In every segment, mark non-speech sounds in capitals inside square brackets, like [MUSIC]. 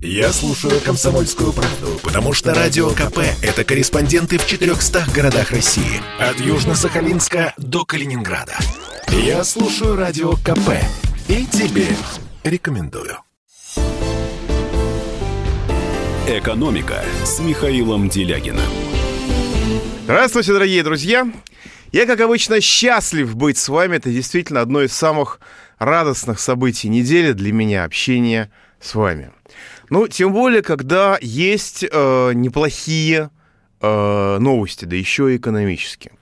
Я слушаю «Комсомольскую правду», потому что «Радио КП» — это корреспонденты в 400 городах России. От Южно-Сахалинска до Калининграда. Я слушаю «Радио КП» и тебе рекомендую. «Экономика» с Михаилом Делягиным. Здравствуйте, дорогие друзья! Я, как обычно, счастлив быть с вами. Это действительно одно из самых радостных событий недели для меня общение с вами. Ну, тем более, когда есть э, неплохие э, новости, да еще и экономические.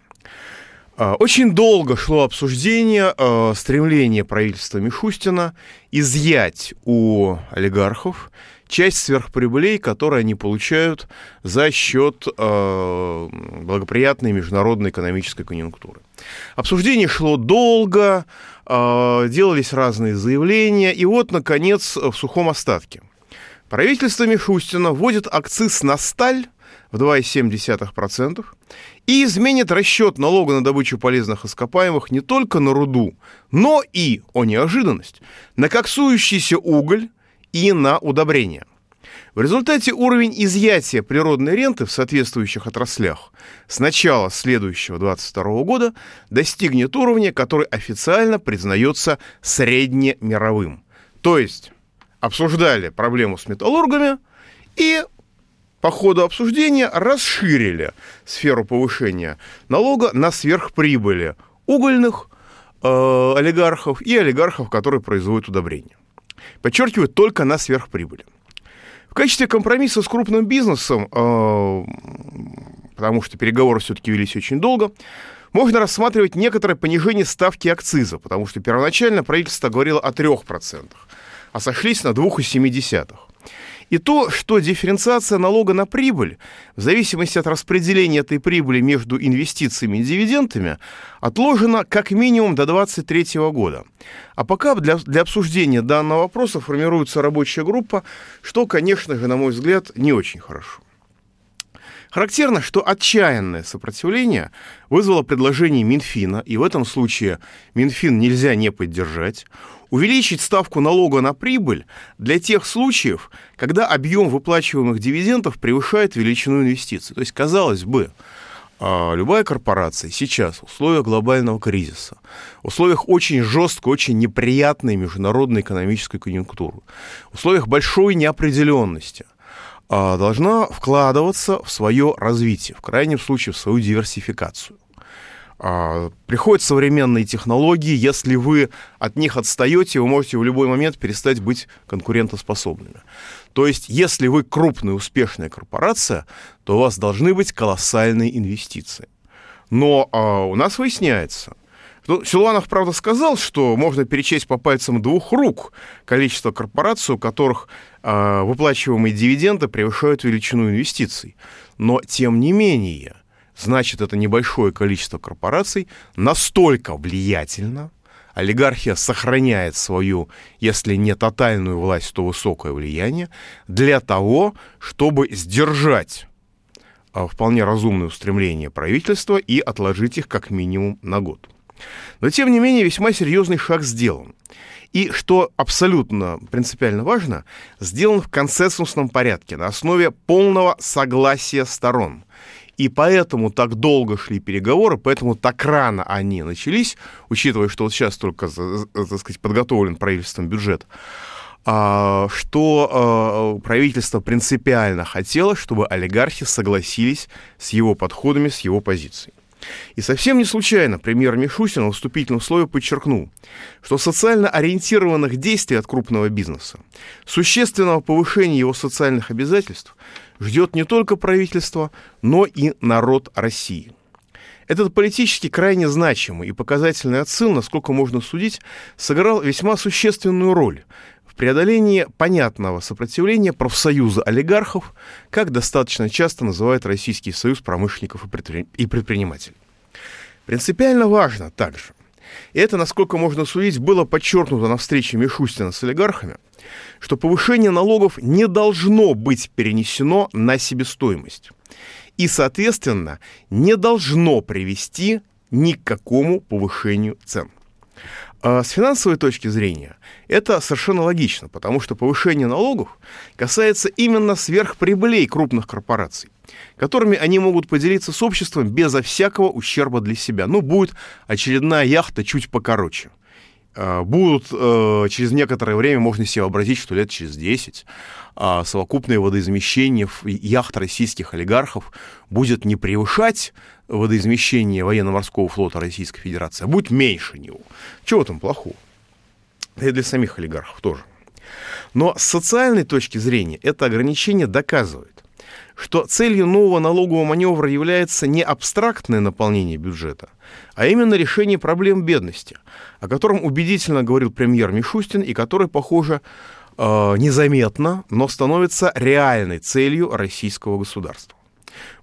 Э, очень долго шло обсуждение э, стремления правительства Мишустина изъять у олигархов часть сверхприбылей, которые они получают за счет э, благоприятной международной экономической конъюнктуры. Обсуждение шло долго, э, делались разные заявления, и вот, наконец, в сухом остатке – Правительство Мишустина вводит акциз на сталь в 2,7% и изменит расчет налога на добычу полезных ископаемых не только на руду, но и, о неожиданность, на коксующийся уголь и на удобрения. В результате уровень изъятия природной ренты в соответствующих отраслях с начала следующего 2022 года достигнет уровня, который официально признается среднемировым. То есть обсуждали проблему с металлургами и по ходу обсуждения расширили сферу повышения налога на сверхприбыли угольных э, олигархов и олигархов, которые производят удобрения. Подчеркиваю, только на сверхприбыли. В качестве компромисса с крупным бизнесом, э, потому что переговоры все-таки велись очень долго, можно рассматривать некоторое понижение ставки акциза, потому что первоначально правительство говорило о 3% а сошлись на 2,7. И то, что дифференциация налога на прибыль, в зависимости от распределения этой прибыли между инвестициями и дивидендами, отложена как минимум до 2023 года. А пока для, для обсуждения данного вопроса формируется рабочая группа, что, конечно же, на мой взгляд, не очень хорошо. Характерно, что отчаянное сопротивление вызвало предложение Минфина, и в этом случае Минфин нельзя не поддержать, увеличить ставку налога на прибыль для тех случаев, когда объем выплачиваемых дивидендов превышает величину инвестиций. То есть, казалось бы, а, любая корпорация сейчас в условиях глобального кризиса, в условиях очень жесткой, очень неприятной международной экономической конъюнктуры, в условиях большой неопределенности а, должна вкладываться в свое развитие, в крайнем случае в свою диверсификацию. А, приходят современные технологии, если вы от них отстаете, вы можете в любой момент перестать быть конкурентоспособными. То есть, если вы крупная успешная корпорация, то у вас должны быть колоссальные инвестиции. Но а, у нас выясняется, ну, Силуанов, правда, сказал, что можно перечесть по пальцам двух рук количество корпораций, у которых э, выплачиваемые дивиденды превышают величину инвестиций. Но, тем не менее, значит, это небольшое количество корпораций настолько влиятельно, олигархия сохраняет свою, если не тотальную власть, то высокое влияние, для того, чтобы сдержать а, вполне разумные устремления правительства и отложить их как минимум на год. Но, тем не менее, весьма серьезный шаг сделан. И, что абсолютно принципиально важно, сделан в консенсусном порядке, на основе полного согласия сторон. И поэтому так долго шли переговоры, поэтому так рано они начались, учитывая, что вот сейчас только, так сказать, подготовлен правительством бюджет, а, что а, правительство принципиально хотело, чтобы олигархи согласились с его подходами, с его позицией. И совсем не случайно премьер Мишустин в вступительном слове подчеркнул, что социально ориентированных действий от крупного бизнеса, существенного повышения его социальных обязательств ждет не только правительство, но и народ России. Этот политически крайне значимый и показательный отсыл, насколько можно судить, сыграл весьма существенную роль в преодолении понятного сопротивления профсоюза олигархов, как достаточно часто называет Российский союз промышленников и предпринимателей. Принципиально важно также, и это, насколько можно судить, было подчеркнуто на встрече Мишустина с олигархами, что повышение налогов не должно быть перенесено на себестоимость и, соответственно, не должно привести ни к какому повышению цен. А с финансовой точки зрения это совершенно логично, потому что повышение налогов касается именно сверхприбылей крупных корпораций, которыми они могут поделиться с обществом безо всякого ущерба для себя. Ну, будет очередная яхта чуть покороче. А, будут э, через некоторое время, можно себе вообразить, что лет через 10, а совокупное водоизмещение яхт российских олигархов будет не превышать водоизмещение военно-морского флота Российской Федерации, а будет меньше него. Чего там плохого? и для самих олигархов тоже. Но с социальной точки зрения это ограничение доказывает, что целью нового налогового маневра является не абстрактное наполнение бюджета, а именно решение проблем бедности, о котором убедительно говорил премьер Мишустин и который, похоже, э, незаметно, но становится реальной целью российского государства.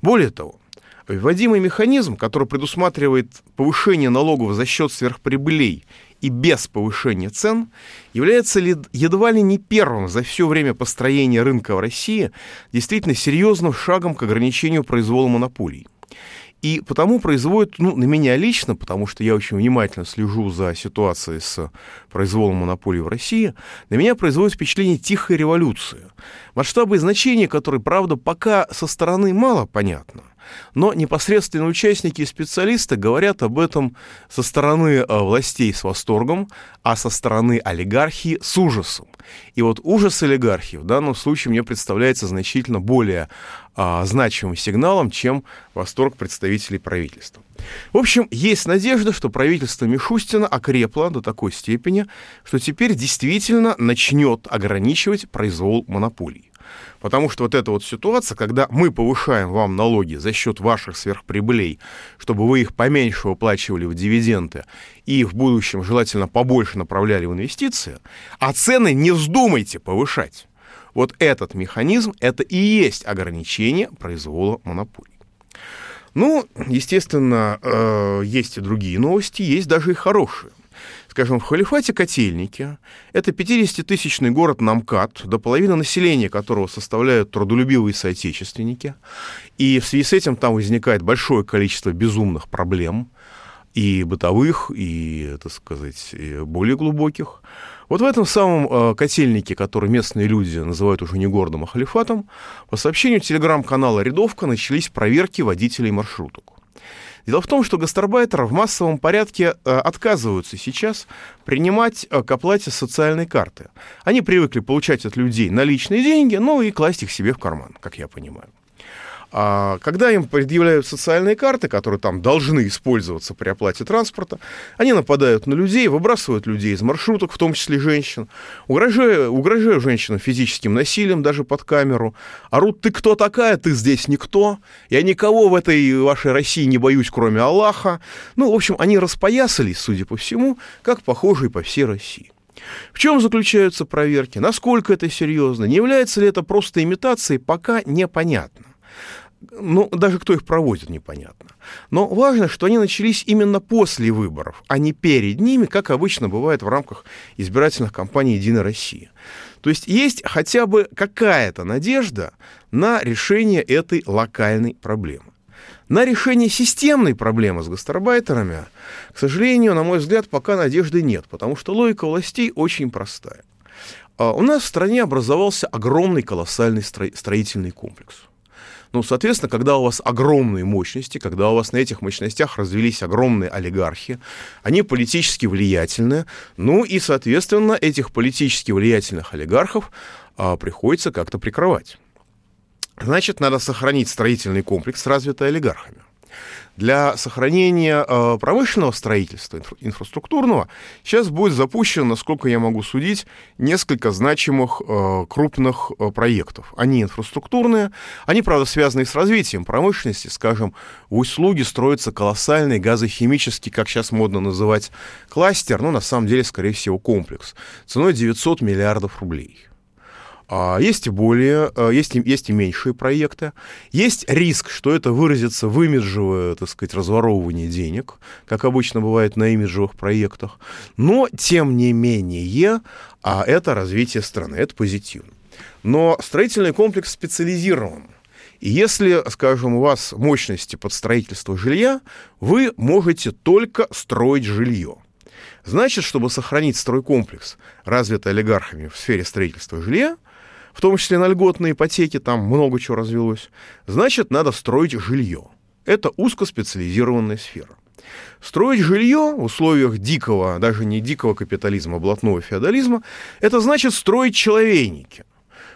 Более того, вводимый механизм, который предусматривает повышение налогов за счет сверхприбылей и без повышения цен, является едва ли не первым за все время построения рынка в России действительно серьезным шагом к ограничению произвола монополий. И потому производит, ну, на меня лично, потому что я очень внимательно слежу за ситуацией с произволом монополии в России, на меня производит впечатление тихой революции. Масштабы и значения которой, правда, пока со стороны мало понятно. Но непосредственные участники и специалисты говорят об этом со стороны э, властей с восторгом, а со стороны олигархии с ужасом. И вот ужас олигархии в данном случае мне представляется значительно более а, значимым сигналом, чем восторг представителей правительства. В общем, есть надежда, что правительство Мишустина окрепло до такой степени, что теперь действительно начнет ограничивать произвол монополий. Потому что вот эта вот ситуация, когда мы повышаем вам налоги за счет ваших сверхприбылей, чтобы вы их поменьше выплачивали в дивиденды и в будущем желательно побольше направляли в инвестиции, а цены не вздумайте повышать. Вот этот механизм, это и есть ограничение произвола монополий. Ну, естественно, э, есть и другие новости, есть даже и хорошие. Скажем, в халифате Котельники, это 50-тысячный город Намкат, до половины населения которого составляют трудолюбивые соотечественники, и в связи с этим там возникает большое количество безумных проблем, и бытовых, и, так сказать, и более глубоких. Вот в этом самом э, котельнике, который местные люди называют уже не городом, а халифатом, по сообщению телеграм-канала «Рядовка» начались проверки водителей маршруток. Дело в том, что гастарбайтеры в массовом порядке э, отказываются сейчас принимать э, к оплате социальной карты. Они привыкли получать от людей наличные деньги, ну и класть их себе в карман, как я понимаю. А когда им предъявляют социальные карты, которые там должны использоваться при оплате транспорта, они нападают на людей, выбрасывают людей из маршруток, в том числе женщин, угрожая, угрожая женщинам физическим насилием даже под камеру, орут «ты кто такая? Ты здесь никто, я никого в этой вашей России не боюсь, кроме Аллаха». Ну, в общем, они распоясались, судя по всему, как похожие по всей России. В чем заключаются проверки? Насколько это серьезно? Не является ли это просто имитацией? Пока непонятно ну, даже кто их проводит, непонятно. Но важно, что они начались именно после выборов, а не перед ними, как обычно бывает в рамках избирательных кампаний «Единая Россия». То есть есть хотя бы какая-то надежда на решение этой локальной проблемы. На решение системной проблемы с гастарбайтерами, к сожалению, на мой взгляд, пока надежды нет, потому что логика властей очень простая. А у нас в стране образовался огромный колоссальный строительный комплекс – ну, соответственно, когда у вас огромные мощности, когда у вас на этих мощностях развелись огромные олигархи, они политически влиятельны, ну и, соответственно, этих политически влиятельных олигархов а, приходится как-то прикрывать. Значит, надо сохранить строительный комплекс, развитый олигархами для сохранения э, промышленного строительства, инфраструктурного, сейчас будет запущено, насколько я могу судить, несколько значимых э, крупных э, проектов. Они инфраструктурные, они, правда, связаны с развитием промышленности. Скажем, в услуги строится колоссальный газохимический, как сейчас модно называть, кластер, но на самом деле, скорее всего, комплекс, ценой 900 миллиардов рублей. А есть и более, а, есть, есть и меньшие проекты. Есть риск, что это выразится в имиджевое, так сказать, разворовывание денег, как обычно бывает на имиджевых проектах. Но, тем не менее, а это развитие страны, это позитивно. Но строительный комплекс специализирован. И если, скажем, у вас мощности под строительство жилья, вы можете только строить жилье. Значит, чтобы сохранить стройкомплекс, развитый олигархами в сфере строительства жилья, в том числе на льготные ипотеки, там много чего развелось, значит, надо строить жилье. Это узкоспециализированная сфера. Строить жилье в условиях дикого, даже не дикого капитализма, блатного феодализма, это значит строить человейники.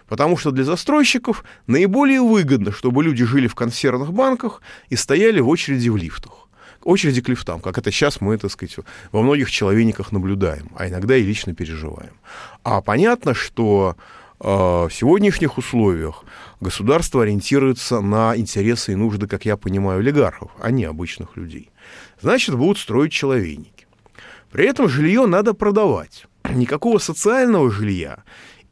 Потому что для застройщиков наиболее выгодно, чтобы люди жили в консервных банках и стояли в очереди в лифтах. Очереди к лифтам, как это сейчас мы, так сказать, во многих человейниках наблюдаем, а иногда и лично переживаем. А понятно, что в сегодняшних условиях государство ориентируется на интересы и нужды, как я понимаю, олигархов, а не обычных людей. Значит, будут строить человейники. При этом жилье надо продавать. Никакого социального жилья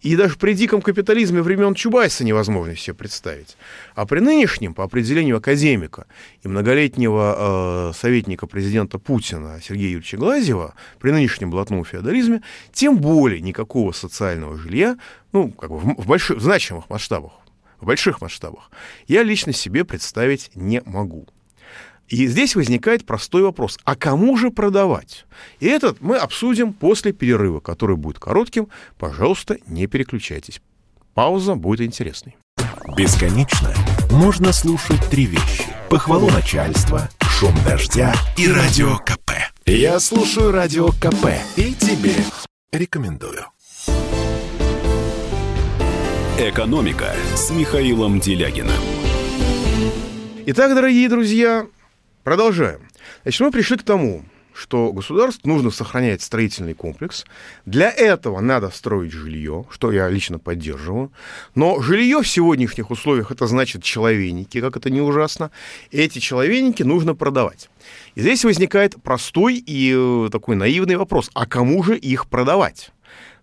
и даже при диком капитализме времен Чубайса невозможно себе представить. А при нынешнем, по определению академика и многолетнего э, советника президента Путина Сергея Юрьевича Глазьева, при нынешнем блатном феодализме, тем более никакого социального жилья, ну, как бы в, в больших, в значимых масштабах, в больших масштабах, я лично себе представить не могу. И здесь возникает простой вопрос, а кому же продавать? И этот мы обсудим после перерыва, который будет коротким. Пожалуйста, не переключайтесь. Пауза будет интересной. Бесконечно можно слушать три вещи. Похвалу начальства, шум дождя и радио КП. Я слушаю радио КП и тебе рекомендую. «Экономика» с Михаилом Делягиным. Итак, дорогие друзья, Продолжаем. Значит, мы пришли к тому, что государству нужно сохранять строительный комплекс. Для этого надо строить жилье, что я лично поддерживаю. Но жилье в сегодняшних условиях это значит человейники, как это не ужасно. Эти человейники нужно продавать. И здесь возникает простой и э, такой наивный вопрос. А кому же их продавать?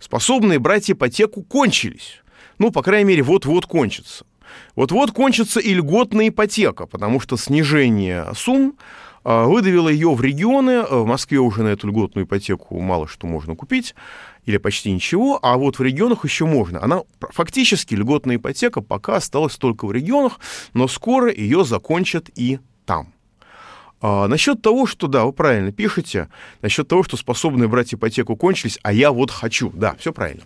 Способные брать ипотеку кончились. Ну, по крайней мере, вот-вот кончится. Вот-вот кончится и льготная ипотека, потому что снижение сумм а, выдавило ее в регионы. А, в Москве уже на эту льготную ипотеку мало что можно купить, или почти ничего, а вот в регионах еще можно. Она фактически льготная ипотека пока осталась только в регионах, но скоро ее закончат и там. А, насчет того, что, да, вы правильно пишете, насчет того, что способные брать ипотеку кончились, а я вот хочу. Да, все правильно.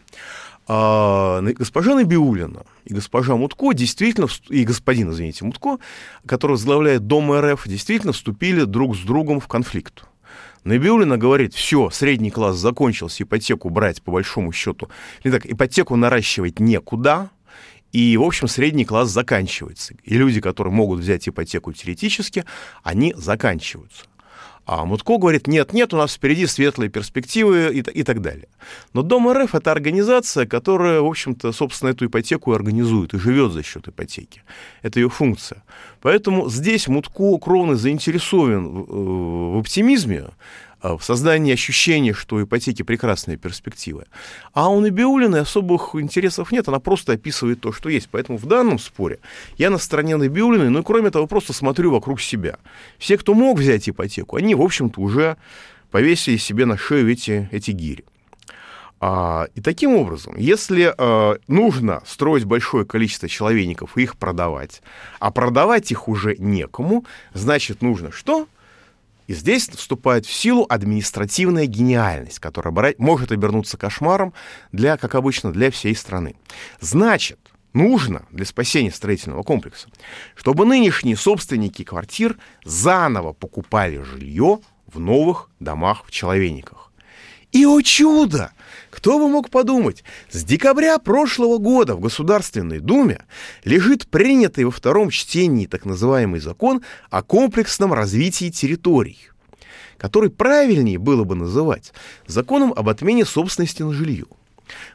А, госпожа Набиулина и госпожа Мутко действительно, и господин, извините, Мутко, который возглавляет Дом РФ, действительно вступили друг с другом в конфликт. Набиулина говорит, все, средний класс закончился, ипотеку брать по большому счету, не так, ипотеку наращивать некуда, и, в общем, средний класс заканчивается. И люди, которые могут взять ипотеку теоретически, они заканчиваются. А Мутко говорит, нет, нет, у нас впереди светлые перспективы и, и так далее. Но Дом РФ — это организация, которая, в общем-то, собственно, эту ипотеку организует и живет за счет ипотеки. Это ее функция. Поэтому здесь Мутко кровно заинтересован в, в оптимизме, в создании ощущения, что у ипотеки прекрасные перспективы. А у Набиулиной особых интересов нет, она просто описывает то, что есть. Поэтому в данном споре я на стороне Набиулиной, ну и кроме того, просто смотрю вокруг себя. Все, кто мог взять ипотеку, они, в общем-то, уже повесили себе на шею эти, эти гири. А, и таким образом, если а, нужно строить большое количество человейников и их продавать, а продавать их уже некому, значит, нужно что? И здесь вступает в силу административная гениальность, которая может обернуться кошмаром для, как обычно, для всей страны. Значит, нужно для спасения строительного комплекса, чтобы нынешние собственники квартир заново покупали жилье в новых домах в Человейниках. И, о чудо! Кто бы мог подумать, с декабря прошлого года в Государственной Думе лежит принятый во втором чтении так называемый закон о комплексном развитии территорий, который правильнее было бы называть законом об отмене собственности на жилье.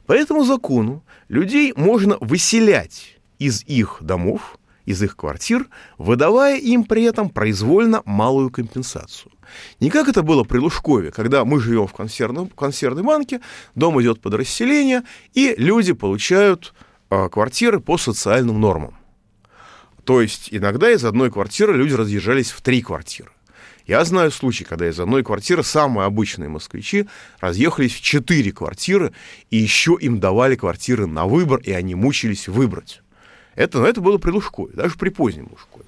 По этому закону людей можно выселять из их домов, из их квартир, выдавая им при этом произвольно малую компенсацию. Не как это было при Лужкове, когда мы живем в консервном, консервной банке, дом идет под расселение, и люди получают э, квартиры по социальным нормам. То есть иногда из одной квартиры люди разъезжались в три квартиры. Я знаю случаи, когда из одной квартиры самые обычные москвичи разъехались в четыре квартиры, и еще им давали квартиры на выбор, и они мучились выбрать. Это, это было при Лужкове, даже при позднем Лужкове.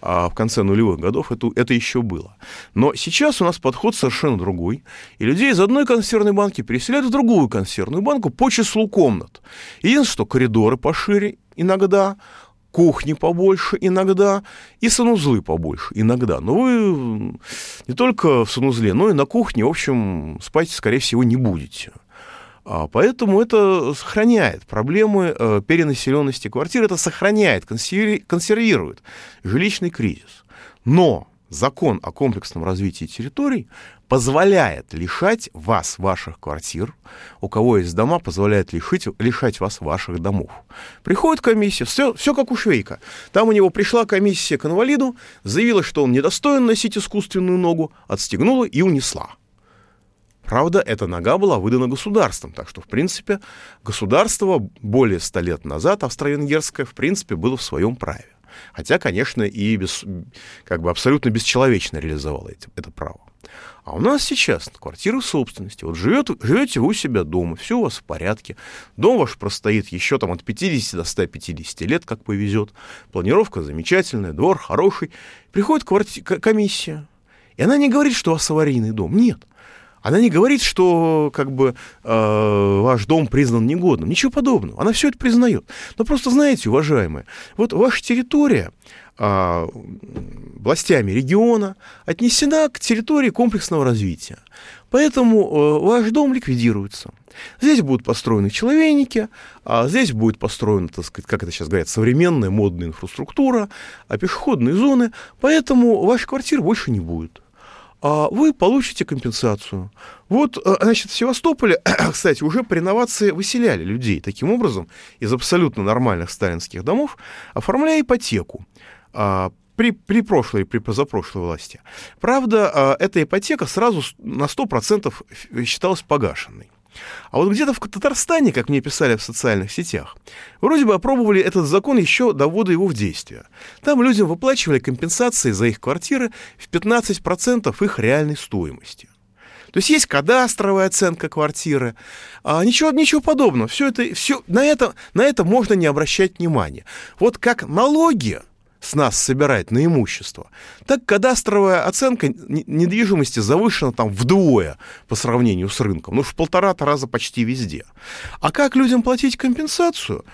А в конце нулевых годов это, это еще было. Но сейчас у нас подход совершенно другой, и людей из одной консервной банки переселяют в другую консервную банку по числу комнат. Единственное, что коридоры пошире иногда, кухни побольше иногда и санузлы побольше иногда. Но вы не только в санузле, но и на кухне, в общем, спать, скорее всего, не будете. А поэтому это сохраняет проблемы э, перенаселенности квартир, это сохраняет, консервирует жилищный кризис. Но закон о комплексном развитии территорий позволяет лишать вас ваших квартир, у кого есть дома, позволяет лишить, лишать вас ваших домов. Приходит комиссия, все, все как у Швейка. Там у него пришла комиссия к инвалиду, заявила, что он недостоин носить искусственную ногу, отстегнула и унесла. Правда, эта нога была выдана государством, так что, в принципе, государство более ста лет назад, австро-венгерское, в принципе, было в своем праве. Хотя, конечно, и без, как бы абсолютно бесчеловечно реализовало эти, это право. А у нас сейчас квартира собственности. Вот живет, живете вы у себя дома, все у вас в порядке. Дом ваш простоит еще там от 50 до 150 лет, как повезет. Планировка замечательная, двор хороший. Приходит кварти- комиссия. И она не говорит, что у вас аварийный дом. Нет. Она не говорит, что как бы э, ваш дом признан негодным. Ничего подобного. Она все это признает. Но просто знаете, уважаемые, вот ваша территория э, властями региона отнесена к территории комплексного развития. Поэтому э, ваш дом ликвидируется. Здесь будут построены человейники, а здесь будет построена, так сказать, как это сейчас говорят, современная модная инфраструктура, а пешеходные зоны, поэтому ваша квартира больше не будет вы получите компенсацию. Вот, э, значит, в Севастополе, [CLEARS THROAT] кстати, уже при инновации выселяли людей таким образом из абсолютно нормальных сталинских домов, оформляя ипотеку а, при, при прошлой, при позапрошлой власти. Правда, а, эта ипотека сразу на 100% считалась погашенной. А вот где-то в Татарстане, как мне писали в социальных сетях, вроде бы опробовали этот закон еще до ввода его в действие. Там людям выплачивали компенсации за их квартиры в 15% их реальной стоимости. То есть есть кадастровая оценка квартиры, а ничего, ничего подобного. Все это, все, на, это, на это можно не обращать внимания. Вот как налоги с нас собирает на имущество, так кадастровая оценка недвижимости завышена там вдвое по сравнению с рынком, ну, в полтора-то раза почти везде. А как людям платить компенсацию?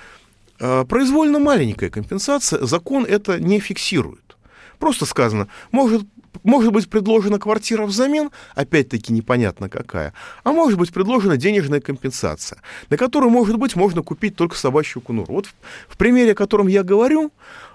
Э, произвольно маленькая компенсация, закон это не фиксирует. Просто сказано, может может быть предложена квартира взамен, опять-таки непонятно какая, а может быть предложена денежная компенсация, на которую, может быть, можно купить только собачью кунуру. Вот в, в примере, о котором я говорю,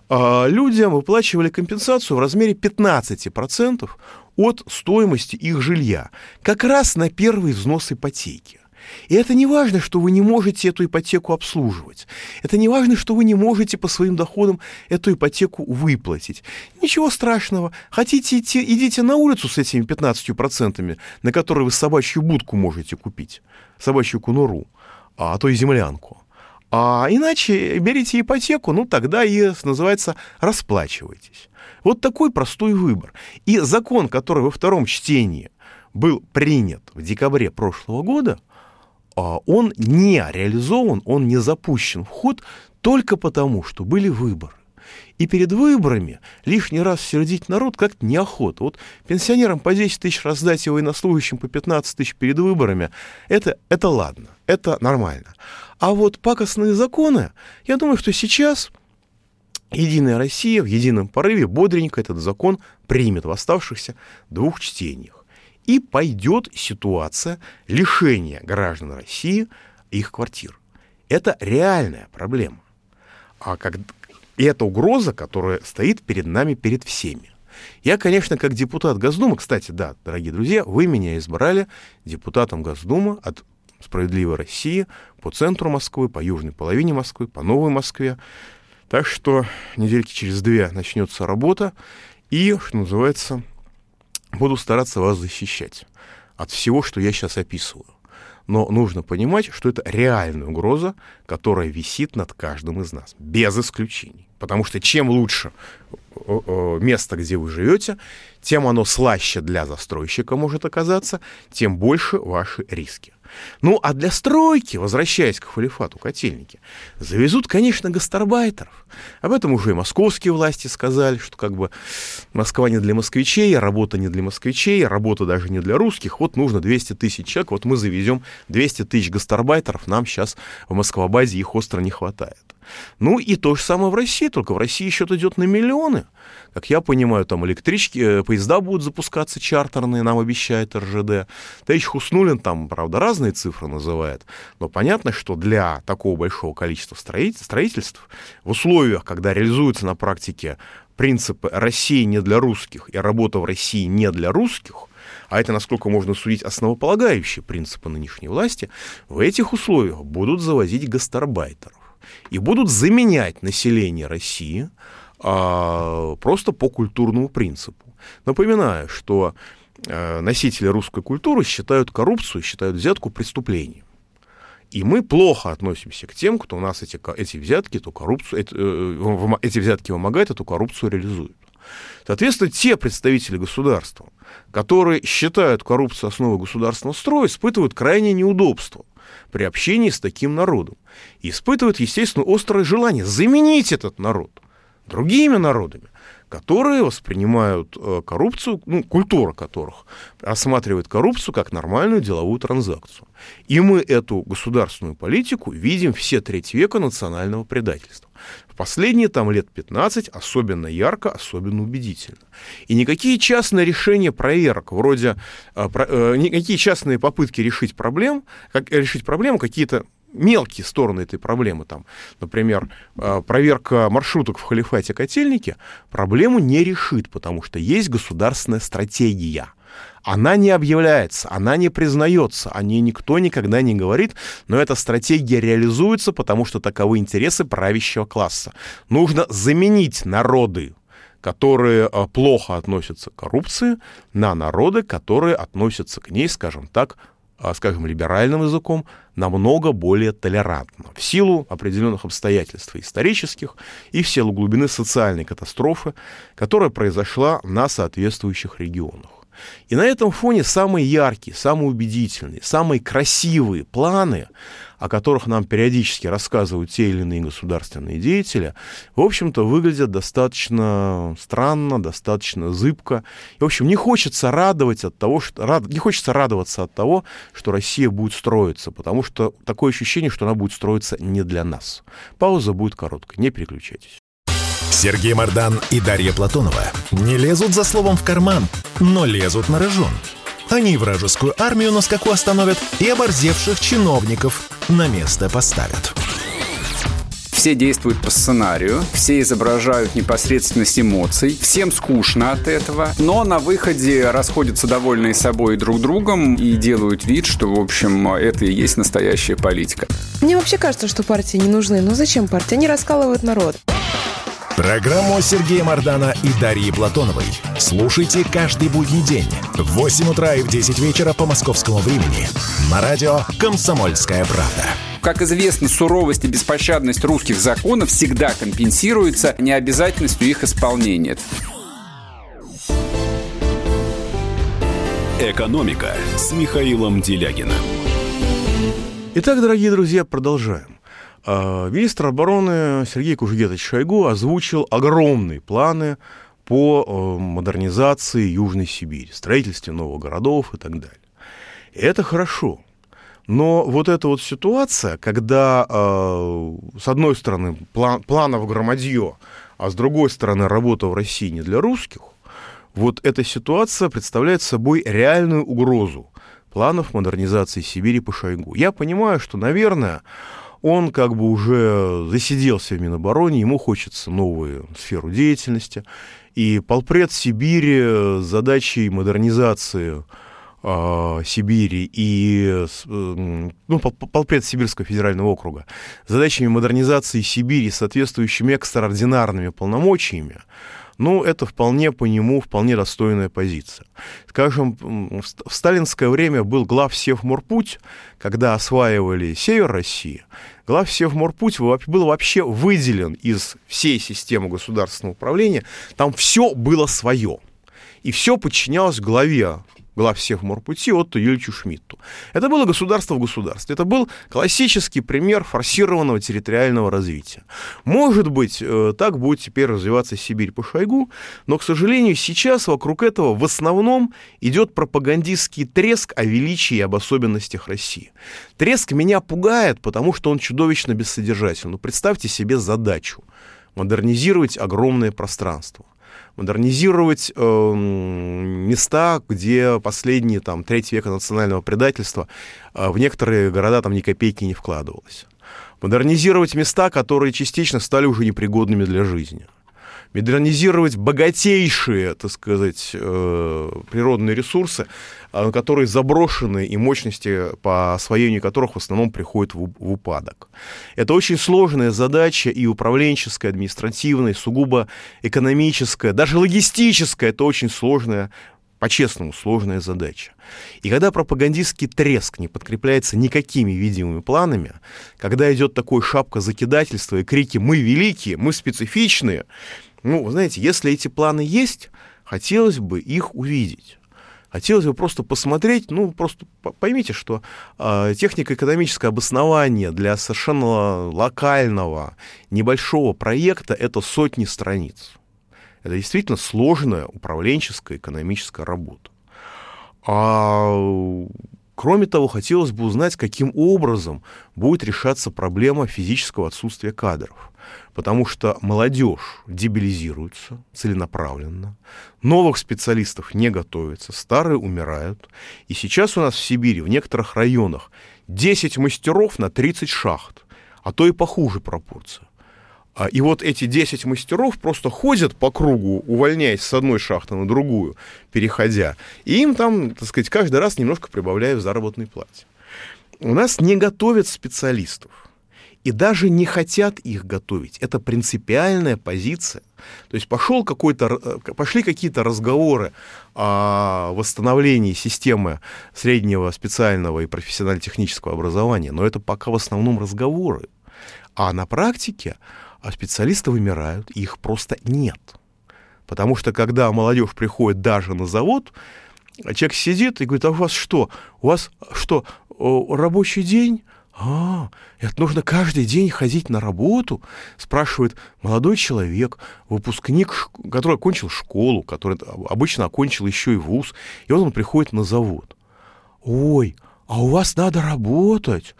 а, людям выплачивали компенсацию в размере 15% от стоимости их жилья, как раз на первый взнос ипотеки. И это не важно, что вы не можете эту ипотеку обслуживать. Это не важно, что вы не можете по своим доходам эту ипотеку выплатить. Ничего страшного. Хотите идти, идите на улицу с этими 15%, на которые вы собачью будку можете купить, собачью кунуру, а то и землянку. А иначе берите ипотеку, ну тогда и, называется, расплачивайтесь. Вот такой простой выбор. И закон, который во втором чтении был принят в декабре прошлого года, а, он не реализован, он не запущен в ход только потому, что были выборы. И перед выборами лишний раз сердить народ как-то неохота. Вот пенсионерам по 10 тысяч раздать и военнослужащим по 15 тысяч перед выборами, это, это ладно, это нормально. А вот пакостные законы, я думаю, что сейчас Единая Россия в едином порыве бодренько этот закон примет в оставшихся двух чтениях. И пойдет ситуация лишения граждан России их квартир. Это реальная проблема. А как, и это угроза, которая стоит перед нами, перед всеми. Я, конечно, как депутат Госдумы, кстати, да, дорогие друзья, вы меня избрали депутатом Госдумы от «Справедливой России» по центру Москвы, по южной половине Москвы, по Новой Москве. Так что недельки через две начнется работа, и, что называется, буду стараться вас защищать от всего, что я сейчас описываю. Но нужно понимать, что это реальная угроза, которая висит над каждым из нас, без исключений. Потому что чем лучше место, где вы живете, тем оно слаще для застройщика может оказаться, тем больше ваши риски. Ну, а для стройки, возвращаясь к халифату котельники, завезут, конечно, гастарбайтеров. Об этом уже и московские власти сказали, что как бы Москва не для москвичей, работа не для москвичей, работа даже не для русских. Вот нужно 200 тысяч человек, вот мы завезем 200 тысяч гастарбайтеров, нам сейчас в Москвабазе их остро не хватает. Ну и то же самое в России, только в России счет идет на миллионы. Как я понимаю, там электрички, э, поезда будут запускаться чартерные, нам обещает РЖД. Товарищ Хуснулин там, правда, разные цифры называет, но понятно, что для такого большого количества строительств в условиях, когда реализуется на практике принципы «Россия не для русских» и «Работа в России не для русских», а это, насколько можно судить, основополагающие принципы нынешней власти, в этих условиях будут завозить гастарбайтеров и будут заменять население России а, просто по культурному принципу. Напоминаю, что а, носители русской культуры считают коррупцию, считают взятку преступлением. И мы плохо относимся к тем, кто у нас эти, эти взятки, эту коррупцию, эти, э, эти взятки вымогает, эту коррупцию реализует. Соответственно, те представители государства, которые считают коррупцию основой государственного строя, испытывают крайнее неудобство при общении с таким народом. И испытывают, естественно, острое желание заменить этот народ другими народами, которые воспринимают э, коррупцию, ну, культура которых рассматривает коррупцию как нормальную деловую транзакцию. И мы эту государственную политику видим все треть века национального предательства. Последние там лет 15 особенно ярко, особенно убедительно. И никакие частные решения проверок, вроде э, э, никакие частные попытки решить проблем, как, решить проблему, какие-то мелкие стороны этой проблемы, там, например, э, проверка маршруток в халифате котельники, проблему не решит, потому что есть государственная стратегия. Она не объявляется, она не признается, о ней никто никогда не говорит, но эта стратегия реализуется, потому что таковы интересы правящего класса. Нужно заменить народы, которые э, плохо относятся к коррупции, на народы, которые относятся к ней, скажем так, а, скажем, либеральным языком, намного более толерантно в силу определенных обстоятельств исторических и в силу глубины социальной катастрофы, которая произошла на соответствующих регионах. И на этом фоне самые яркие, самые убедительные, самые красивые планы, о которых нам периодически рассказывают те или иные государственные деятели, в общем-то, выглядят достаточно странно, достаточно зыбко. И, в общем, не хочется радовать от того, что, рад, не хочется радоваться от того, что Россия будет строиться, потому что такое ощущение, что она будет строиться не для нас. Пауза будет короткой, не переключайтесь. Сергей Мардан и Дарья Платонова не лезут за словом в карман, но лезут на рожон. Они вражескую армию на скаку остановят и оборзевших чиновников на место поставят. Все действуют по сценарию, все изображают непосредственность эмоций, всем скучно от этого, но на выходе расходятся довольные собой друг другом и делают вид, что, в общем, это и есть настоящая политика. Мне вообще кажется, что партии не нужны. Но зачем партии? Они раскалывают народ. Программу Сергея Мардана и Дарьи Платоновой слушайте каждый будний день в 8 утра и в 10 вечера по московскому времени на радио «Комсомольская правда». Как известно, суровость и беспощадность русских законов всегда компенсируется необязательностью их исполнения. «Экономика» с Михаилом Делягиным. Итак, дорогие друзья, продолжаем. А, министр обороны Сергей Кужугетович Шойгу озвучил огромные планы по э, модернизации Южной Сибири, строительстве новых городов и так далее. И это хорошо. Но вот эта вот ситуация, когда э, с одной стороны план, планов громадье, а с другой стороны работа в России не для русских, вот эта ситуация представляет собой реальную угрозу планов модернизации Сибири по Шойгу. Я понимаю, что, наверное, он как бы уже засиделся в Минобороне, ему хочется новую сферу деятельности. И полпред Сибири с задачей модернизации э, Сибири и э, ну, полпред Сибирского федерального округа задачами модернизации Сибири соответствующими экстраординарными полномочиями, ну, это вполне по нему, вполне достойная позиция. Скажем, в сталинское время был глав Севморпуть, когда осваивали север России, глав Севморпуть был вообще выделен из всей системы государственного управления. Там все было свое. И все подчинялось главе глав всех морпути Отто Юльчу Шмидту. Это было государство в государстве. Это был классический пример форсированного территориального развития. Может быть, э, так будет теперь развиваться Сибирь по Шойгу, но, к сожалению, сейчас вокруг этого в основном идет пропагандистский треск о величии и об особенностях России. Треск меня пугает, потому что он чудовищно бессодержательный. Ну, представьте себе задачу модернизировать огромное пространство модернизировать э, места, где последние там треть века национального предательства э, в некоторые города там ни копейки не вкладывалось. Модернизировать места, которые частично стали уже непригодными для жизни модернизировать богатейшие, так сказать, э, природные ресурсы, э, которые заброшены и мощности по освоению которых в основном приходят в, упадок. Это очень сложная задача и управленческая, административная, сугубо экономическая, даже логистическая. Это очень сложная по-честному, сложная задача. И когда пропагандистский треск не подкрепляется никакими видимыми планами, когда идет такое шапка закидательства и крики «мы великие», «мы специфичные», ну, знаете, если эти планы есть, хотелось бы их увидеть. Хотелось бы просто посмотреть, ну, просто поймите, что э, технико-экономическое обоснование для совершенно локального, небольшого проекта — это сотни страниц. Это действительно сложная управленческая экономическая работа. А Кроме того, хотелось бы узнать, каким образом будет решаться проблема физического отсутствия кадров. Потому что молодежь дебилизируется целенаправленно, новых специалистов не готовится, старые умирают. И сейчас у нас в Сибири, в некоторых районах, 10 мастеров на 30 шахт, а то и похуже пропорция. А, и вот эти 10 мастеров просто ходят по кругу, увольняясь с одной шахты на другую, переходя. И им там, так сказать, каждый раз немножко прибавляют заработной плате. У нас не готовят специалистов. И даже не хотят их готовить. Это принципиальная позиция. То есть пошел какой-то, э, пошли какие-то разговоры о восстановлении системы среднего специального и профессионально-технического образования, но это пока в основном разговоры. А на практике а специалисты вымирают, их просто нет. Потому что когда молодежь приходит даже на завод, человек сидит и говорит, а у вас что? У вас что, рабочий день? А, это нужно каждый день ходить на работу? Спрашивает молодой человек, выпускник, который окончил школу, который обычно окончил еще и вуз, и вот он приходит на завод. Ой, а у вас надо работать.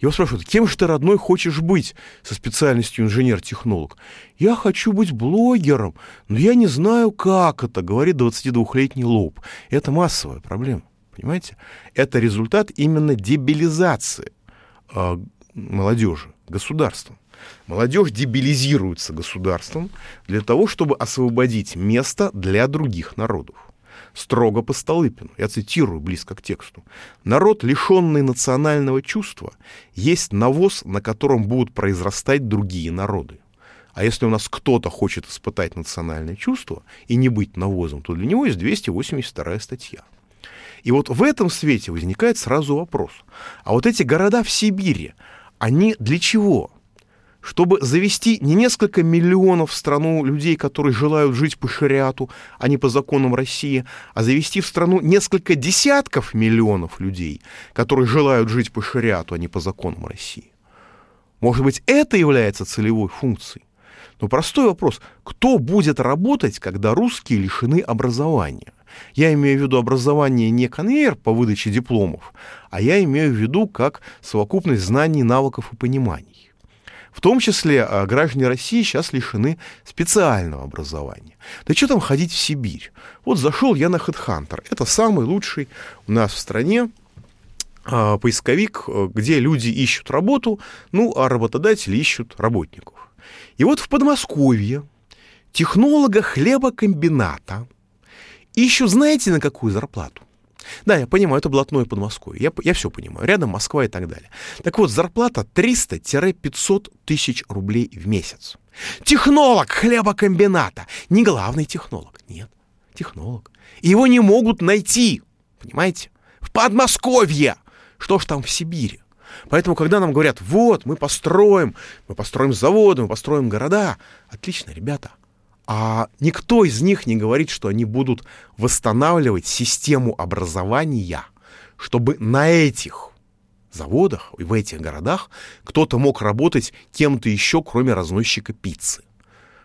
Его спрашивают, кем же ты, родной, хочешь быть со специальностью инженер-технолог? Я хочу быть блогером, но я не знаю, как это, говорит 22-летний лоб. Это массовая проблема, понимаете? Это результат именно дебилизации э, молодежи государством. Молодежь дебилизируется государством для того, чтобы освободить место для других народов строго по Столыпину. Я цитирую близко к тексту. «Народ, лишенный национального чувства, есть навоз, на котором будут произрастать другие народы. А если у нас кто-то хочет испытать национальное чувство и не быть навозом, то для него есть 282 статья. И вот в этом свете возникает сразу вопрос. А вот эти города в Сибири, они для чего? Чтобы завести не несколько миллионов в страну людей, которые желают жить по шариату, а не по законам России, а завести в страну несколько десятков миллионов людей, которые желают жить по шариату, а не по законам России. Может быть, это является целевой функцией? Но простой вопрос, кто будет работать, когда русские лишены образования? Я имею в виду образование не конвейер по выдаче дипломов, а я имею в виду как совокупность знаний, навыков и пониманий. В том числе а, граждане России сейчас лишены специального образования. Да что там ходить в Сибирь? Вот зашел я на HeadHunter. Это самый лучший у нас в стране а, поисковик, э, где люди ищут работу, ну, а работодатели ищут работников. И вот в Подмосковье технолога хлебокомбината ищут, знаете, на какую зарплату? Да, я понимаю, это блатное Подмосковье. Я, я все понимаю. Рядом Москва и так далее. Так вот, зарплата 300-500 тысяч рублей в месяц. Технолог хлебокомбината. Не главный технолог. Нет, технолог. Его не могут найти. Понимаете? В Подмосковье. Что ж там в Сибири? Поэтому, когда нам говорят, вот, мы построим, мы построим заводы, мы построим города, отлично, ребята, А никто из них не говорит, что они будут восстанавливать систему образования, чтобы на этих заводах и в этих городах кто-то мог работать кем-то еще, кроме разносчика пиццы.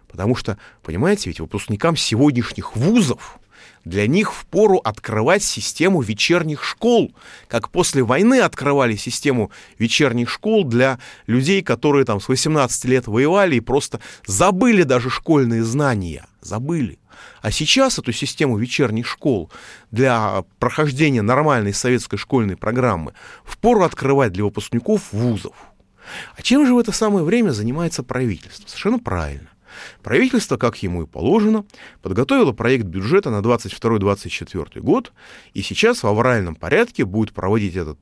Потому что, понимаете, ведь выпускникам сегодняшних вузов для них впору открывать систему вечерних школ, как после войны открывали систему вечерних школ для людей, которые там с 18 лет воевали и просто забыли даже школьные знания, забыли. А сейчас эту систему вечерних школ для прохождения нормальной советской школьной программы впору открывать для выпускников вузов. А чем же в это самое время занимается правительство? Совершенно правильно. Правительство, как ему и положено, подготовило проект бюджета на 22-24 год, и сейчас в авральном порядке будет проводить этот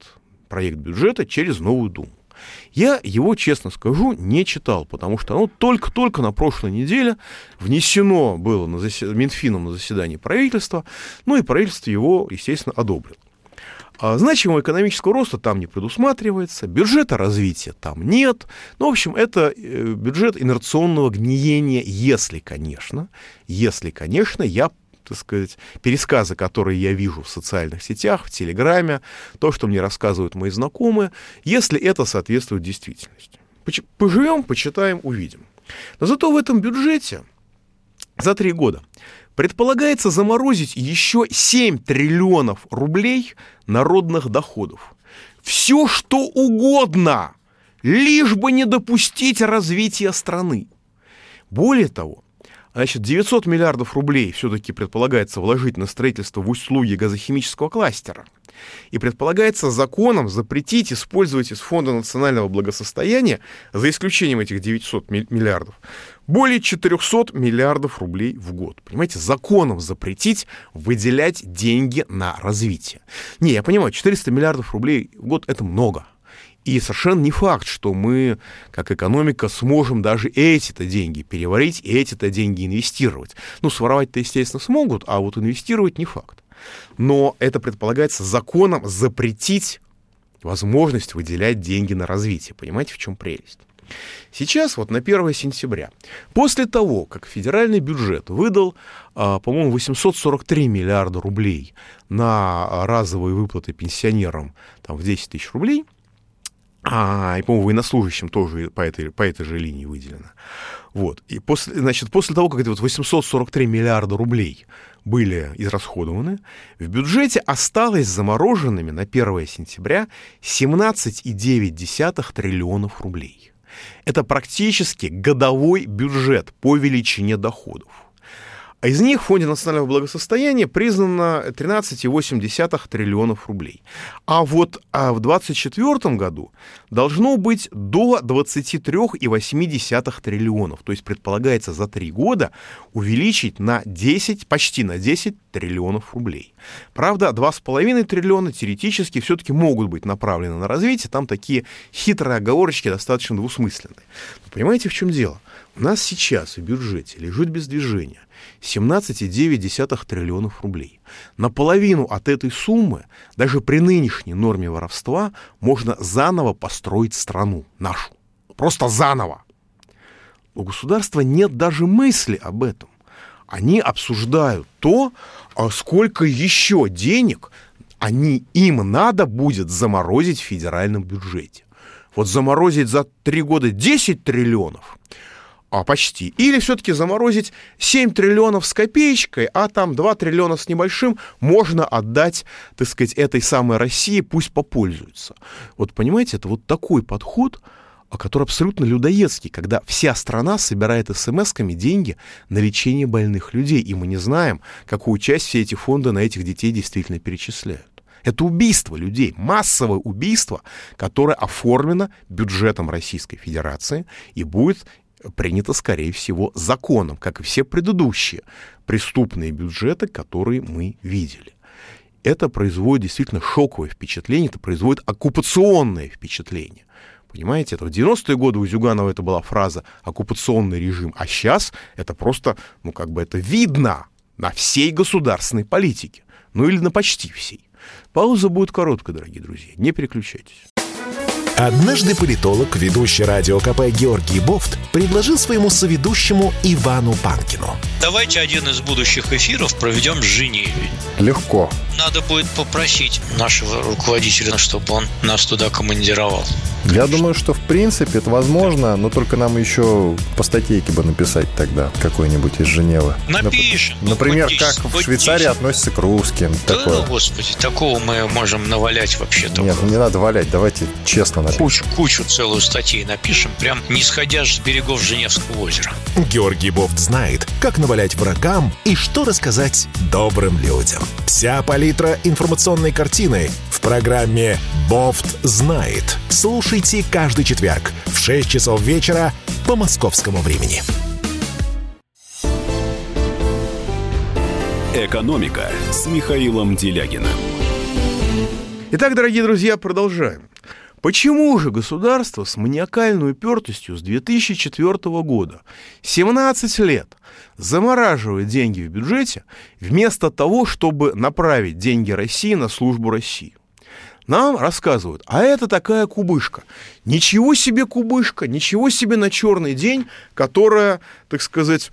проект бюджета через новую Думу. Я его, честно скажу, не читал, потому что оно только-только на прошлой неделе внесено было на засед... Минфином на заседании правительства, ну и правительство его, естественно, одобрило. А значимого экономического роста там не предусматривается, бюджета развития там нет. Ну, в общем, это э, бюджет инерционного гниения, если, конечно, если, конечно, я так сказать, пересказы, которые я вижу в социальных сетях, в Телеграме, то, что мне рассказывают мои знакомые, если это соответствует действительности. Поживем, почитаем, увидим. Но зато в этом бюджете за три года предполагается заморозить еще 7 триллионов рублей народных доходов. Все, что угодно, лишь бы не допустить развития страны. Более того, Значит, 900 миллиардов рублей все-таки предполагается вложить на строительство в услуги газохимического кластера. И предполагается законом запретить использовать из Фонда национального благосостояния, за исключением этих 900 миллиардов, более 400 миллиардов рублей в год. Понимаете, законом запретить выделять деньги на развитие. Не, я понимаю, 400 миллиардов рублей в год — это много. И совершенно не факт, что мы, как экономика, сможем даже эти-то деньги переварить эти-то деньги инвестировать. Ну, своровать-то, естественно, смогут, а вот инвестировать не факт. Но это предполагается законом запретить возможность выделять деньги на развитие. Понимаете, в чем прелесть? Сейчас, вот на 1 сентября, после того, как федеральный бюджет выдал, а, по-моему, 843 миллиарда рублей на разовые выплаты пенсионерам там, в 10 тысяч рублей, а, и, по-моему, военнослужащим тоже по этой, по этой же линии выделено. Вот. И после, значит, после того, как эти вот 843 миллиарда рублей были израсходованы, в бюджете осталось замороженными на 1 сентября 17,9 триллионов рублей. Это практически годовой бюджет по величине доходов. А из них в Фонде национального благосостояния признано 13,8 триллионов рублей. А вот а в 2024 году должно быть до 23,8 триллионов. То есть предполагается за три года увеличить на 10, почти на 10 триллионов рублей. Правда, 2,5 триллиона теоретически все-таки могут быть направлены на развитие. Там такие хитрые оговорочки достаточно двусмысленные. Но понимаете, в чем дело? У нас сейчас в бюджете лежит без движения 17,9 триллионов рублей. Наполовину от этой суммы, даже при нынешней норме воровства, можно заново построить страну нашу. Просто заново. У государства нет даже мысли об этом. Они обсуждают то, а сколько еще денег они, им надо будет заморозить в федеральном бюджете. Вот заморозить за три года 10 триллионов – а почти. Или все-таки заморозить 7 триллионов с копеечкой, а там 2 триллиона с небольшим можно отдать, так сказать, этой самой России, пусть попользуется. Вот понимаете, это вот такой подход, который абсолютно людоедский, когда вся страна собирает смс-ками деньги на лечение больных людей, и мы не знаем, какую часть все эти фонды на этих детей действительно перечисляют. Это убийство людей, массовое убийство, которое оформлено бюджетом Российской Федерации и будет принято, скорее всего, законом, как и все предыдущие преступные бюджеты, которые мы видели. Это производит действительно шоковое впечатление, это производит оккупационное впечатление. Понимаете, это в 90-е годы у Зюганова это была фраза «оккупационный режим», а сейчас это просто, ну как бы это видно на всей государственной политике, ну или на почти всей. Пауза будет короткая, дорогие друзья, не переключайтесь. Однажды политолог, ведущий радио КП Георгий Бофт, предложил своему соведущему Ивану Панкину. Давайте один из будущих эфиров проведем с Женеве. Легко. Надо будет попросить нашего руководителя, чтобы он нас туда командировал. Я думаю, что в принципе это возможно, но только нам еще по статейке бы написать тогда какой-нибудь из Женевы. Напишем. Ну, Например, хоть как 10, в Швейцарии 10. относятся к русским. Да, такое. ну, господи, такого мы можем навалять вообще только. Нет, ну не надо валять, давайте честно напишем. Кучу, кучу целую статей напишем, прям не сходя с берегов Женевского озера. Георгий Бофт знает, как навалять врагам и что рассказать добрым людям. Вся палитра информационной картины в программе «Бофт знает». Слушайте каждый четверг в 6 часов вечера по московскому времени. «Экономика» с Михаилом Делягиным. Итак, дорогие друзья, продолжаем. Почему же государство с маниакальной упертостью с 2004 года 17 лет замораживает деньги в бюджете вместо того, чтобы направить деньги России на службу России? Нам рассказывают, а это такая кубышка. Ничего себе кубышка, ничего себе на черный день, которая, так сказать,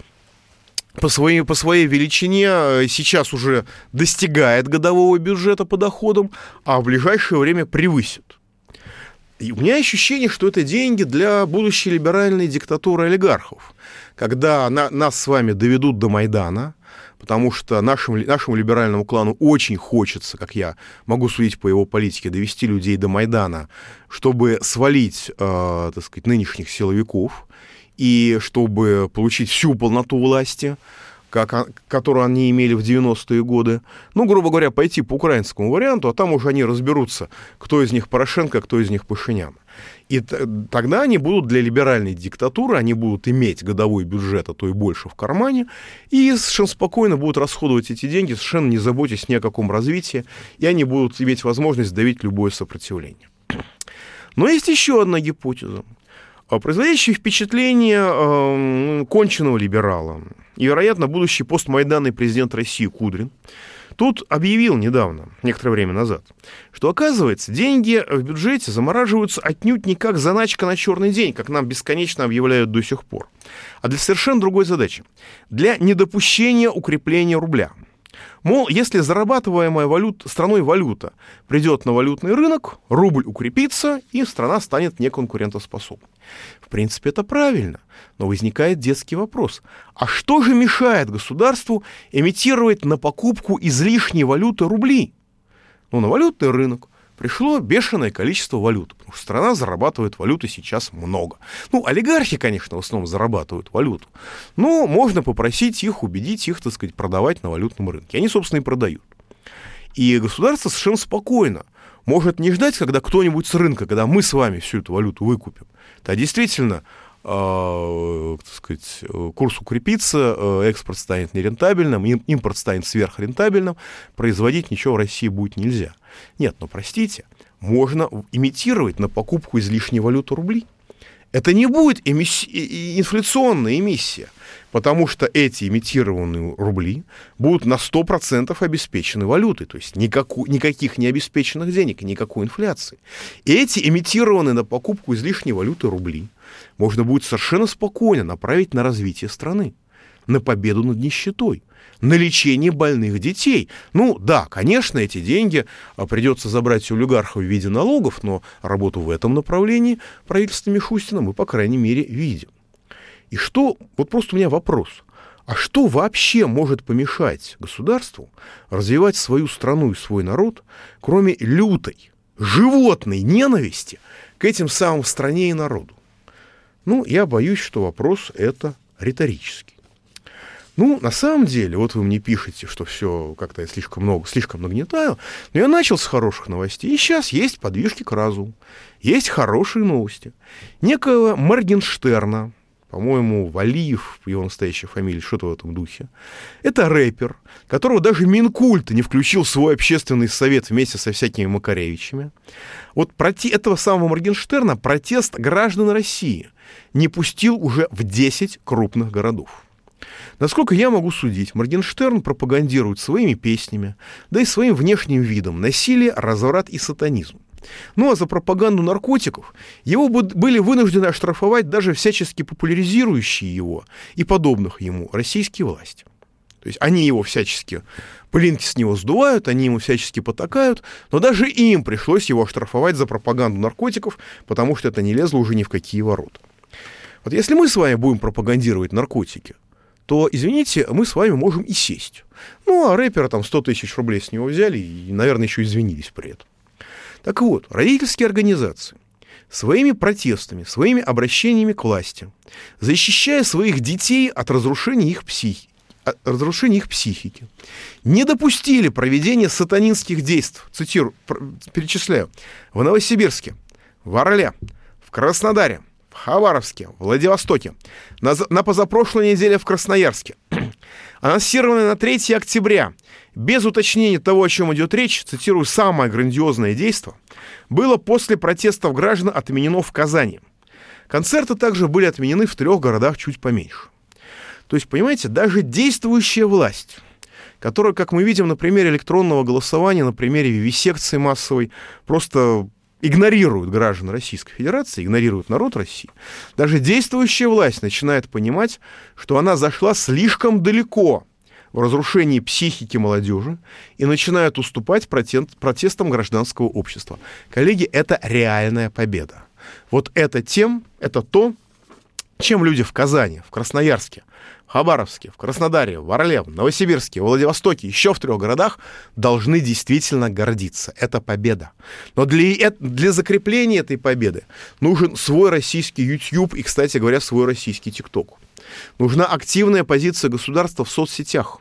по своей, по своей величине э, сейчас уже достигает годового бюджета по доходам, а в ближайшее время превысит. И у меня ощущение, что это деньги для будущей либеральной диктатуры олигархов. Когда на, нас с вами доведут до Майдана, потому что нашему, нашему либеральному клану очень хочется, как я могу судить по его политике, довести людей до Майдана, чтобы свалить, э, так сказать, нынешних силовиков, и чтобы получить всю полноту власти, как, которую они имели в 90-е годы. Ну, грубо говоря, пойти по украинскому варианту, а там уже они разберутся, кто из них Порошенко, кто из них Пашинян. И тогда они будут для либеральной диктатуры, они будут иметь годовой бюджет, а то и больше в кармане, и совершенно спокойно будут расходовать эти деньги, совершенно не заботясь ни о каком развитии, и они будут иметь возможность давить любое сопротивление. Но есть еще одна гипотеза производящий впечатление э, конченного либерала и, вероятно, будущий постмайданный президент России Кудрин, тут объявил недавно, некоторое время назад, что, оказывается, деньги в бюджете замораживаются отнюдь не как заначка на черный день, как нам бесконечно объявляют до сих пор, а для совершенно другой задачи. Для недопущения укрепления рубля. Мол, если зарабатываемая валют, страной валюта придет на валютный рынок, рубль укрепится, и страна станет неконкурентоспособной. В принципе, это правильно, но возникает детский вопрос. А что же мешает государству эмитировать на покупку излишней валюты рубли? Ну, на валютный рынок пришло бешеное количество валюты, потому что страна зарабатывает валюты сейчас много. Ну, олигархи, конечно, в основном зарабатывают валюту, но можно попросить их, убедить их, так сказать, продавать на валютном рынке. Они, собственно, и продают. И государство совершенно спокойно может не ждать, когда кто-нибудь с рынка, когда мы с вами всю эту валюту выкупим. Да, действительно, так сказать, курс укрепится, э, экспорт станет нерентабельным, импорт станет сверхрентабельным, производить ничего в России будет нельзя. Нет, но простите, можно имитировать на покупку излишней валюты рубли. Это не будет эмисси... инфляционная эмиссия, потому что эти имитированные рубли будут на 100% обеспечены валютой, то есть никаку... никаких необеспеченных денег никакой инфляции. И эти имитированные на покупку излишней валюты рубли можно будет совершенно спокойно направить на развитие страны, на победу над нищетой, на лечение больных детей. Ну да, конечно, эти деньги а, придется забрать у олигархов в виде налогов, но работу в этом направлении правительства Мишустина мы, по крайней мере, видим. И что, вот просто у меня вопрос, а что вообще может помешать государству развивать свою страну и свой народ, кроме лютой, животной ненависти к этим самым стране и народу? Ну, я боюсь, что вопрос это риторический. Ну, на самом деле, вот вы мне пишете, что все как-то я слишком много, слишком нагнетаю, но я начал с хороших новостей, и сейчас есть подвижки к разуму, есть хорошие новости. Некого Моргенштерна, по-моему, Валиев, его настоящая фамилия, что-то в этом духе. Это рэпер, которого даже Минкульт не включил в свой общественный совет вместе со всякими Макаревичами. Вот проти этого самого Моргенштерна протест граждан России не пустил уже в 10 крупных городов. Насколько я могу судить, Моргенштерн пропагандирует своими песнями, да и своим внешним видом насилие, разврат и сатанизм. Ну а за пропаганду наркотиков его были вынуждены оштрафовать даже всячески популяризирующие его и подобных ему российские власти. То есть они его всячески, пылинки с него сдувают, они ему всячески потакают, но даже им пришлось его оштрафовать за пропаганду наркотиков, потому что это не лезло уже ни в какие ворота. Вот если мы с вами будем пропагандировать наркотики, то, извините, мы с вами можем и сесть. Ну, а рэпера там 100 тысяч рублей с него взяли и, наверное, еще извинились при этом. Так вот, родительские организации своими протестами, своими обращениями к власти, защищая своих детей от разрушения их психики, разрушения их психики, не допустили проведения сатанинских действий, цитирую, перечисляю, в Новосибирске, в Орле, в Краснодаре, в Хабаровске, в Владивостоке, на, на позапрошлой неделе в Красноярске, [CLEARS THROAT] анонсированное на 3 октября, без уточнения того, о чем идет речь, цитирую, самое грандиозное действие, было после протестов граждан отменено в Казани. Концерты также были отменены в трех городах чуть поменьше. То есть, понимаете, даже действующая власть, которая, как мы видим на примере электронного голосования, на примере вивисекции массовой, просто игнорируют граждан Российской Федерации, игнорируют народ России, даже действующая власть начинает понимать, что она зашла слишком далеко в разрушении психики молодежи и начинает уступать протестам гражданского общества. Коллеги, это реальная победа. Вот это тем, это то, чем люди в Казани, в Красноярске, в Хабаровске, в Краснодаре, в Орле, в Новосибирске, в Владивостоке, еще в трех городах должны действительно гордиться. Это победа. Но для, для закрепления этой победы нужен свой российский YouTube и, кстати говоря, свой российский TikTok. Нужна активная позиция государства в соцсетях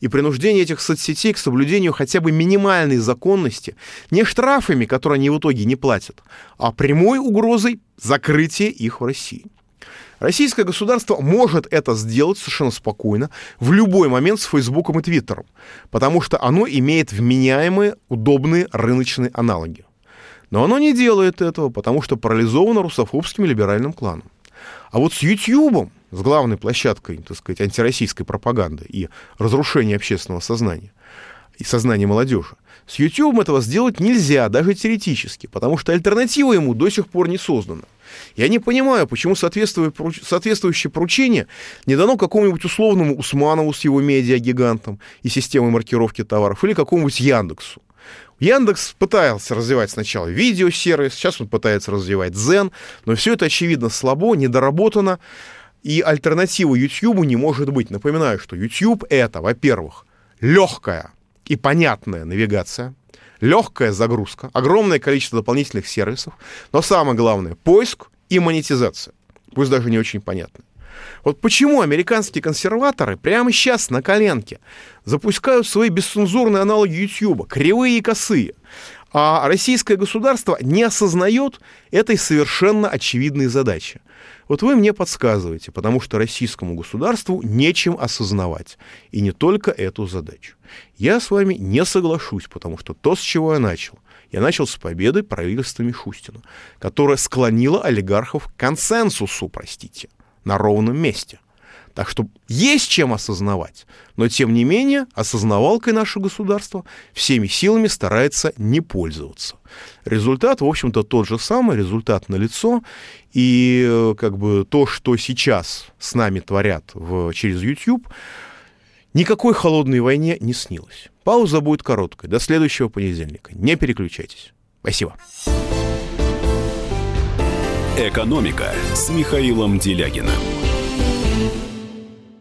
и принуждение этих соцсетей к соблюдению хотя бы минимальной законности, не штрафами, которые они в итоге не платят, а прямой угрозой закрытия их в России. Российское государство может это сделать совершенно спокойно в любой момент с Фейсбуком и Твиттером, потому что оно имеет вменяемые, удобные рыночные аналоги. Но оно не делает этого, потому что парализовано русофобским либеральным кланом. А вот с Ютьюбом, с главной площадкой, так сказать, антироссийской пропаганды и разрушения общественного сознания и сознания молодежи, с YouTube этого сделать нельзя, даже теоретически, потому что альтернатива ему до сих пор не создана. Я не понимаю, почему соответствующее поручение не дано какому-нибудь условному Усманову с его медиагигантом и системой маркировки товаров или какому-нибудь Яндексу. Яндекс пытался развивать сначала видеосервис, сейчас он пытается развивать Zen, но все это, очевидно, слабо, недоработано, и альтернативы YouTube не может быть. Напоминаю, что YouTube это, во-первых, легкая и понятная навигация, легкая загрузка, огромное количество дополнительных сервисов, но самое главное, поиск и монетизация. Пусть даже не очень понятно. Вот почему американские консерваторы прямо сейчас на коленке запускают свои бесцензурные аналоги YouTube, кривые и косые, а российское государство не осознает этой совершенно очевидной задачи. Вот вы мне подсказываете, потому что российскому государству нечем осознавать. И не только эту задачу. Я с вами не соглашусь, потому что то, с чего я начал, я начал с победы правительства Мишустина, которая склонила олигархов к консенсусу, простите, на ровном месте – так что есть чем осознавать. Но, тем не менее, осознавалкой наше государство всеми силами старается не пользоваться. Результат, в общем-то, тот же самый, результат налицо. И э, как бы то, что сейчас с нами творят в, через YouTube, никакой холодной войне не снилось. Пауза будет короткой. До следующего понедельника. Не переключайтесь. Спасибо. «Экономика» с Михаилом Делягиным.